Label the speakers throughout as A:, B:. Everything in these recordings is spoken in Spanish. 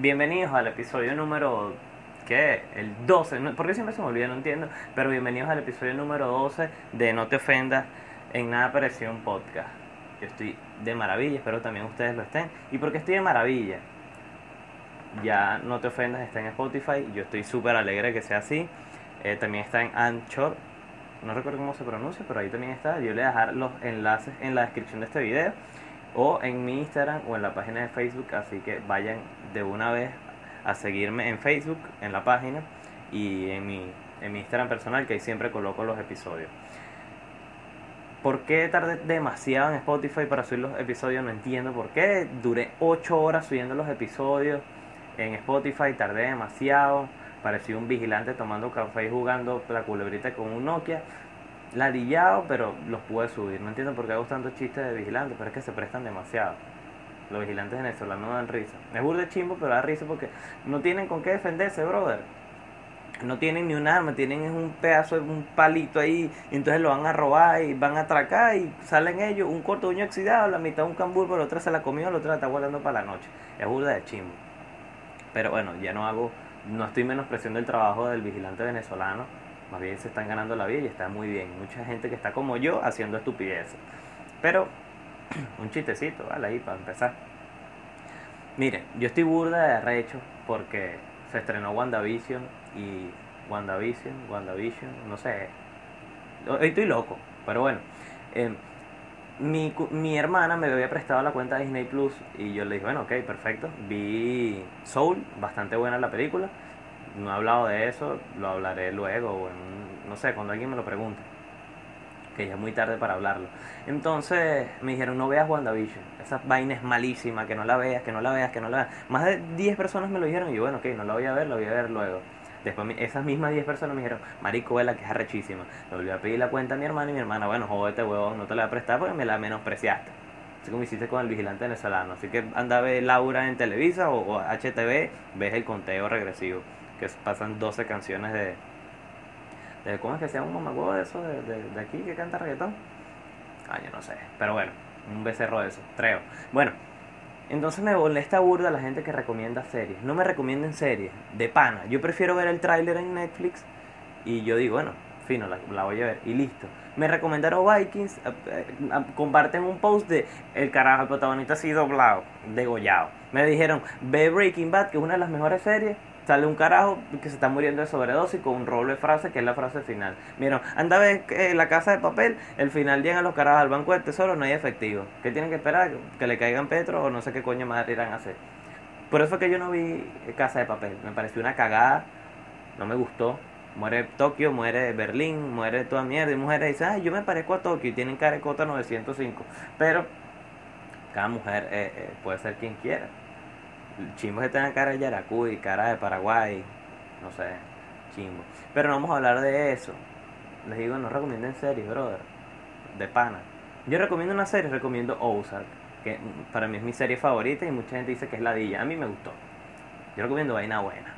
A: Bienvenidos al episodio número. ¿Qué? El 12. ¿Por qué siempre se me olvida? No entiendo. Pero bienvenidos al episodio número 12 de No Te Ofendas en Nada Pareció un Podcast. Yo estoy de maravilla, espero también ustedes lo estén. ¿Y por qué estoy de maravilla? Ya No Te Ofendas está en Spotify. Yo estoy súper alegre que sea así. Eh, también está en Anchor. No recuerdo cómo se pronuncia, pero ahí también está. Yo le voy a dejar los enlaces en la descripción de este video o en mi Instagram o en la página de Facebook, así que vayan de una vez a seguirme en Facebook, en la página y en mi, en mi Instagram personal, que ahí siempre coloco los episodios. ¿Por qué tardé demasiado en Spotify para subir los episodios? No entiendo por qué. Duré 8 horas subiendo los episodios en Spotify, tardé demasiado. Parecía un vigilante tomando café y jugando la culebrita con un Nokia ladillado, pero los pude subir. No entiendo por qué hago tantos chistes de vigilantes, pero es que se prestan demasiado. Los vigilantes venezolanos dan risa. Es burde chimbo, pero da risa porque no tienen con qué defenderse, brother. No tienen ni un arma, tienen un pedazo un palito ahí, y entonces lo van a robar y van a atracar y salen ellos, un corto uño oxidado, la mitad un cambur, pero la otra se la comió, la otra la está guardando para la noche. Es burda de chimbo. Pero bueno, ya no hago, no estoy menospreciando el trabajo del vigilante venezolano, más bien se están ganando la vida y está muy bien. Mucha gente que está como yo haciendo estupideces. Pero, un chistecito, ¿vale? Ahí para empezar. Miren, yo estoy burda de arrecho porque se estrenó WandaVision y WandaVision, WandaVision, no sé. Hoy estoy loco, pero bueno. Eh, mi, mi hermana me había prestado la cuenta de Disney Plus y yo le dije, bueno, ok, perfecto. Vi Soul, bastante buena la película no he hablado de eso, lo hablaré luego, o no sé, cuando alguien me lo pregunte, que ya es muy tarde para hablarlo. Entonces me dijeron, no veas WandaVision, esa vaina es malísima, que no la veas, que no la veas, que no la veas. Más de 10 personas me lo dijeron y yo, bueno, ok, no la voy a ver, la voy a ver luego. Después esas mismas 10 personas me dijeron, marico, vela que es arrechísima. Le volví a pedir la cuenta a mi hermana y mi hermana, bueno, jódete huevón, no te la voy a prestar porque me la menospreciaste. Así como hiciste con el vigilante venezolano. Así que anda a ver Laura en Televisa o, o HTV, ves el conteo regresivo que pasan 12 canciones de, de ¿cómo es que se llama un mamagüevo de eso de, de, aquí que canta reggaetón? Ah, yo no sé, pero bueno, un becerro de eso, creo. Bueno, entonces me molesta burda la gente que recomienda series. No me recomienden series, de pana. Yo prefiero ver el tráiler en Netflix y yo digo, bueno, fino, la, voy a ver y listo. Me recomendaron Vikings, eh, eh, comparten un post de el carajo, el protagonista así doblado, degollado. Me dijeron, ve Breaking Bad, que es una de las mejores series, sale un carajo que se está muriendo de sobredosis con un rolo de frase que es la frase final. Miren, anda a ver eh, la casa de papel, el final llegan los carajos al banco del tesoro, no hay efectivo. ¿Qué tienen que esperar? Que le caigan Petro o no sé qué coño más irán a hacer. Por eso fue que yo no vi Casa de Papel. Me pareció una cagada, no me gustó. Muere Tokio, muere Berlín, muere toda mierda. Y mujeres dicen, ay, yo me parezco a Tokio y tienen carecota 905. Pero cada mujer eh, eh, puede ser quien quiera chimbo que tenga cara de Yaracuy, cara de Paraguay, no sé, chimbo. Pero no vamos a hablar de eso. Les digo, no recomienden series, brother, de pana. Yo recomiendo una serie, recomiendo Ozark, que para mí es mi serie favorita y mucha gente dice que es la A mí me gustó. Yo recomiendo vaina buena.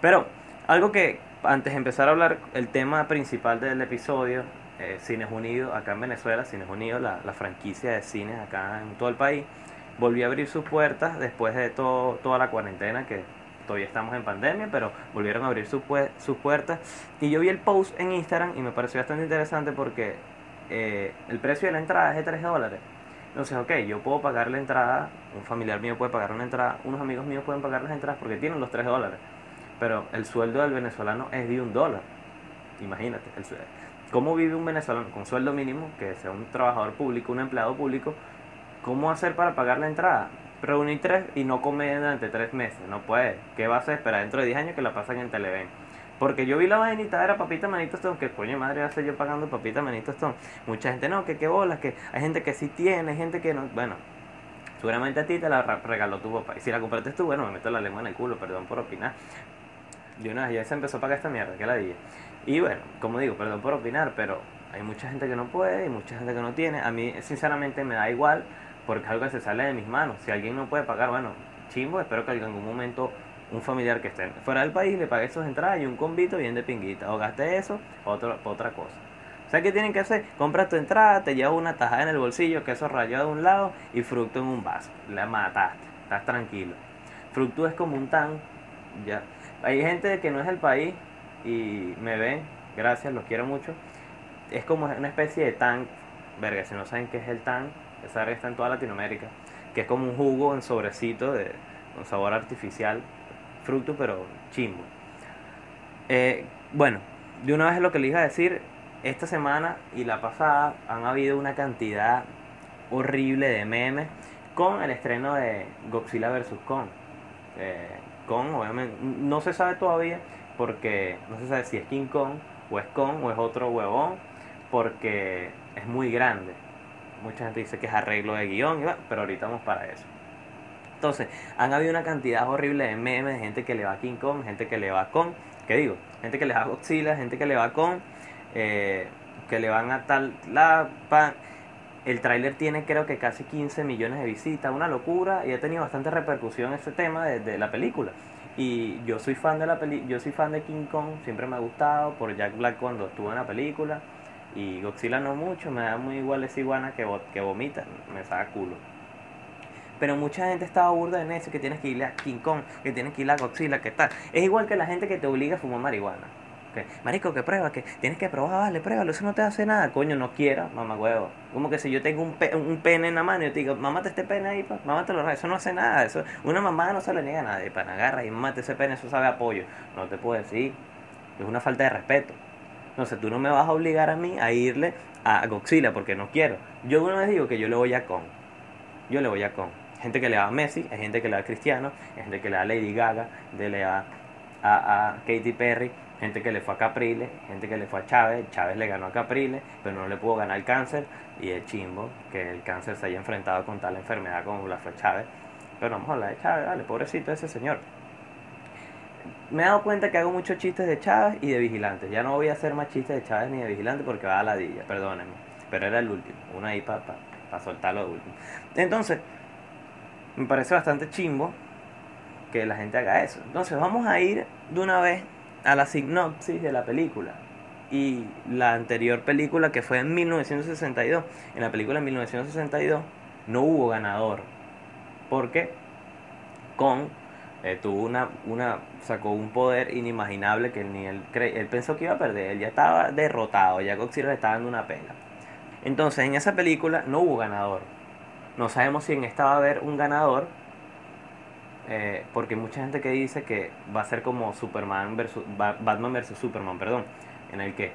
A: Pero algo que antes de empezar a hablar, el tema principal del episodio, eh, Cines Unidos, acá en Venezuela, Cines Unidos, la franquicia de cines acá en todo el país volvió a abrir sus puertas después de todo, toda la cuarentena que todavía estamos en pandemia, pero volvieron a abrir sus, sus puertas. Y yo vi el post en Instagram y me pareció bastante interesante porque eh, el precio de la entrada es de 3 dólares. Entonces, ok, yo puedo pagar la entrada, un familiar mío puede pagar una entrada, unos amigos míos pueden pagar las entradas porque tienen los 3 dólares. Pero el sueldo del venezolano es de un dólar. Imagínate, el, ¿cómo vive un venezolano con sueldo mínimo, que sea un trabajador público, un empleado público, ¿Cómo hacer para pagar la entrada? Reunir tres y no comer durante tres meses. No puede. ¿Qué vas a esperar dentro de 10 años que la pasan en Televen? Porque yo vi la vainita, era Papita Manito Stone, que coño madre hace yo pagando Papita Manito Stone. Mucha gente no, que qué bolas, que hay gente que sí tiene, gente que no. Bueno, seguramente a ti te la regaló tu papá. Y si la compraste tú, bueno, me meto la lengua en el culo, perdón por opinar. Yo una ya se empezó a pagar esta mierda, que la dije. Y bueno, como digo, perdón por opinar, pero hay mucha gente que no puede y mucha gente que no tiene. A mí, sinceramente, me da igual porque algo se sale de mis manos. Si alguien no puede pagar, bueno, chimbo, espero que en algún momento un familiar que esté fuera del país le pague esas entradas y un convito bien de pinguita. O gaste eso, otra cosa. O sea, ¿qué tienen que hacer? Compras tu entrada, te llevas una tajada en el bolsillo, queso rayado de un lado y fruto en un vaso. La mataste, estás tranquilo. Fructus es como un tan, ya. Hay gente que no es del país y me ven, gracias, los quiero mucho. Es como una especie de tan, verga, si no saben qué es el tan, esa verga está en toda Latinoamérica, que es como un jugo en sobrecito de, con sabor artificial, fruto pero chimbo. Eh, bueno, de una vez lo que les iba a decir, esta semana y la pasada han habido una cantidad horrible de memes con el estreno de Godzilla vs. Kong. Eh, Kong, obviamente, no se sabe todavía porque no se sabe si es King Kong o es Kong o es otro huevón porque es muy grande. Mucha gente dice que es arreglo de guion, pero ahorita vamos para eso. Entonces, han habido una cantidad horrible de memes de gente que le va a King Kong, gente que le va a Kong, ¿qué digo? Gente que le va a Godzilla, gente que le va a Kong, eh, que le van a tal, la, pan. El tráiler tiene creo que casi 15 millones de visitas, una locura, y ha tenido bastante repercusión ese tema de, la película. Y yo soy fan de la peli yo soy fan de King Kong, siempre me ha gustado por Jack Black cuando estuvo en la película. Y Godzilla no mucho, me da muy igual esa iguana que, que vomita, me saca culo. Pero mucha gente estaba burda en eso, que tienes que ir a King Kong, que tienes que ir a Godzilla, que tal. Es igual que la gente que te obliga a fumar marihuana. Marico, que prueba, que tienes que probar, vale, pruébalo, eso no te hace nada, coño, no quiera, mamá huevo. Como que si yo tengo un, un pene en la mano y te digo, mamá, este pene ahí, mamá te lo eso no hace nada, eso, una mamá no se le niega a nadie, para agarra y mate ese pene, eso sabe apoyo. No te puedo decir, es una falta de respeto. No sé, tú no me vas a obligar a mí a irle a Godzilla porque no quiero. Yo una vez digo que yo le voy a con. Yo le voy a con. Gente que le va a Messi, hay gente que le va a Cristiano, hay gente que le va a Lady Gaga, de le va a, a Katy Perry gente que le fue a Capriles, gente que le fue a Chávez, Chávez le ganó a Capriles, pero no le pudo ganar el cáncer, y es chimbo que el cáncer se haya enfrentado con tal enfermedad como la fue Chávez. Pero vamos a hablar de Chávez, vale, pobrecito ese señor. Me he dado cuenta que hago muchos chistes de Chávez y de vigilantes. Ya no voy a hacer más chistes de Chávez ni de vigilantes porque va a la dilla, perdónenme. Pero era el último, uno ahí para pa, soltar lo último. Entonces, me parece bastante chimbo que la gente haga eso. Entonces, vamos a ir de una vez a la sinopsis de la película. Y la anterior película que fue en 1962, en la película en 1962 no hubo ganador. Porque con eh, tuvo una, una, sacó un poder inimaginable que ni él, él pensó que iba a perder, él ya estaba derrotado, ya Godzilla le estaba dando una pela. Entonces en esa película no hubo ganador. No sabemos si en esta va a haber un ganador, eh, porque mucha gente que dice que va a ser como Superman versus Batman versus Superman, perdón, en el que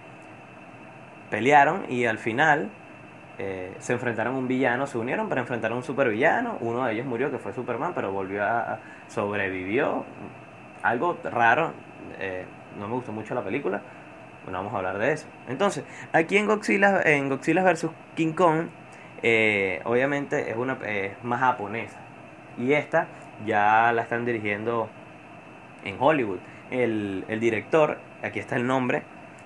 A: pelearon y al final eh, se enfrentaron a un villano, se unieron para enfrentar a un supervillano, uno de ellos murió que fue Superman, pero volvió a, sobrevivió, algo raro, eh, no me gustó mucho la película, bueno, vamos a hablar de eso. Entonces, aquí en Godzilla, en Godzilla vs. King Kong, obviamente es una es más japonesa y esta ya la están dirigiendo en Hollywood. El, director, aquí está el nombre,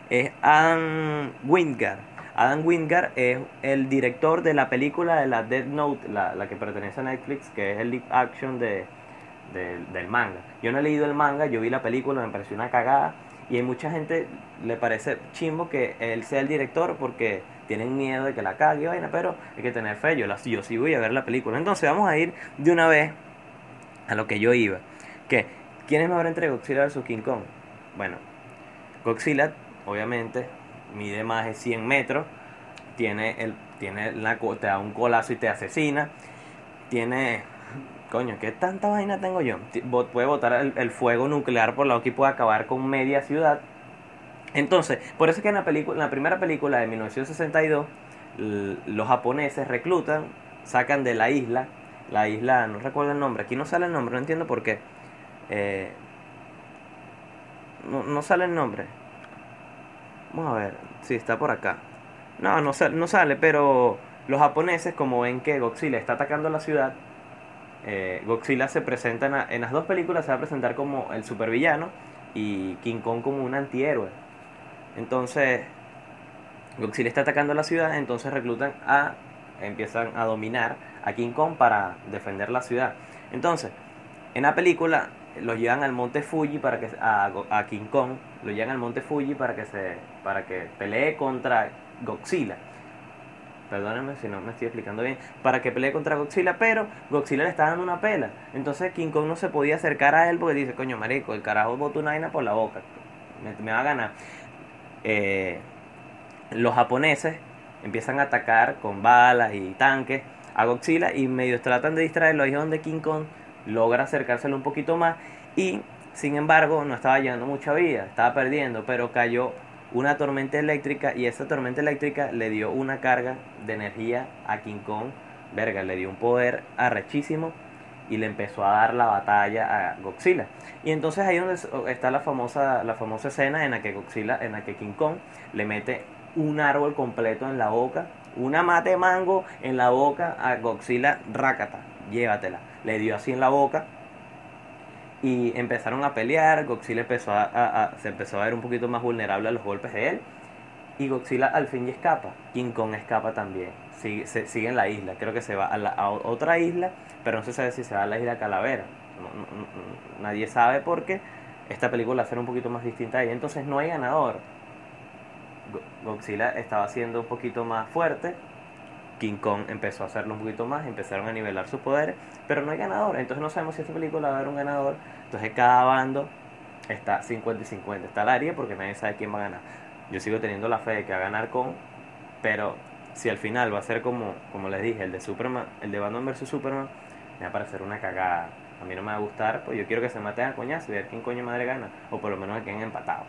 A: es Adam Wingard. Adam Wingard es el director de la película de la Dead Note, la, que pertenece a Netflix, que es el live action de, del manga. Yo no he leído el manga, yo vi la película, me pareció una cagada. Y hay mucha gente le parece chimbo que él sea el director porque tienen miedo de que la cague, vaina, pero hay que tener fe. Yo, la, yo sí voy a ver la película. Entonces vamos a ir de una vez a lo que yo iba. Que, ¿quién es mejor entre Godzilla vs King Kong? Bueno, Godzilla, obviamente, mide más de 100 metros, tiene el, tiene la, te da un colazo y te asesina, tiene, coño, ¿qué tanta vaina tengo yo? Puede botar el, fuego nuclear por la que puede acabar con media ciudad. Entonces, por eso es que en la, película, en la primera película de 1962, los japoneses reclutan, sacan de la isla la isla, no recuerdo el nombre, aquí no sale el nombre, no entiendo por qué. Eh, no, sale el nombre. Vamos a ver, si está por acá. No, no, no sale, pero los japoneses, como ven que Godzilla está atacando la ciudad, eh, Godzilla se presenta en, en, las dos películas, se va a presentar como el supervillano y King Kong como un antihéroe. Entonces, Godzilla está atacando la ciudad, entonces reclutan a, empiezan a dominar a King Kong para defender la ciudad. Entonces, en la película lo llevan al monte Fuji para que a, a, King Kong lo llevan al monte Fuji para que se para que pelee contra Godzilla. perdónenme si no me estoy explicando bien, para que pelee contra Godzilla, pero Godzilla le está dando una pela. Entonces King Kong no se podía acercar a él porque dice, coño, marico, el carajo bota una vaina por la boca, me, va a ganar. Eh, los japoneses empiezan a atacar con balas y tanques a Godzilla y medio tratan de distraerlo, ahí es donde King Kong logra acercárselo un poquito más y sin embargo no estaba llevando mucha vida, estaba perdiendo, pero cayó una tormenta eléctrica y esa tormenta eléctrica le dio una carga de energía a King Kong, verga, le dio un poder arrechísimo y le empezó a dar la batalla a Godzilla. Y entonces ahí donde está la famosa, la famosa escena en la que Godzilla, en la que King Kong le mete un árbol completo en la boca, una mate mango en la boca a Godzilla Rakata, llévatela. Le dio así en la boca y empezaron a pelear, Godzilla empezó a, se empezó a ver un poquito más vulnerable a los golpes de él. Y Godzilla al fin y escapa, King Kong escapa también, sigue, sigue en la isla, creo que se va a, la, a, otra isla, pero no se sabe si se va a la isla Calavera, nadie sabe por qué esta película va a ser un poquito más distinta ahí, entonces no hay ganador, Godzilla estaba siendo un poquito más fuerte, King Kong empezó a hacerlo un poquito más, empezaron a nivelar sus poderes, pero no hay ganador. Entonces no sabemos si esta película va a haber un ganador. Entonces cada bando está 50 y 50. Está la área porque nadie sabe quién va a ganar. Yo sigo teniendo la fe de que va a ganar Kong, pero si al final va a ser como, como les dije, el de Superman, el de Batman vs Superman, me va a parecer una cagada. A mí no me va a gustar, pues yo quiero que se maten a coñazo y ver quién coño madre gana, o por lo menos que queden empatados.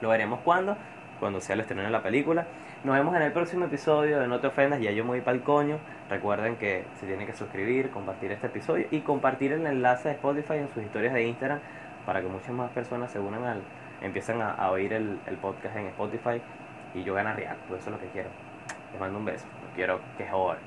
A: Lo veremos cuando, cuando sea el estreno de la película. Nos vemos en el próximo episodio de No te ofendas, ya yo me voy para el coño. Recuerden que se tienen que suscribir, compartir este episodio y compartir el enlace de Spotify en sus historias de Instagram para que muchas más personas se unan al, empiecen a, oír el, podcast en Spotify y yo gana real, pues eso es lo que quiero. Les mando un beso, quiero que joder.